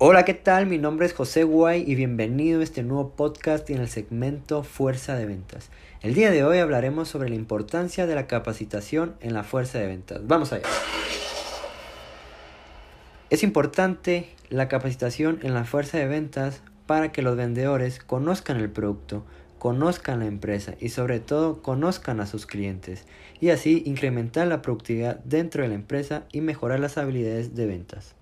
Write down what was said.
Hola, ¿qué tal? Mi nombre es José Guay y bienvenido a este nuevo podcast en el segmento Fuerza de Ventas. El día de hoy hablaremos sobre la importancia de la capacitación en la fuerza de ventas. Vamos allá. Es importante la capacitación en la fuerza de ventas para que los vendedores conozcan el producto, conozcan la empresa y sobre todo conozcan a sus clientes y así incrementar la productividad dentro de la empresa y mejorar las habilidades de ventas.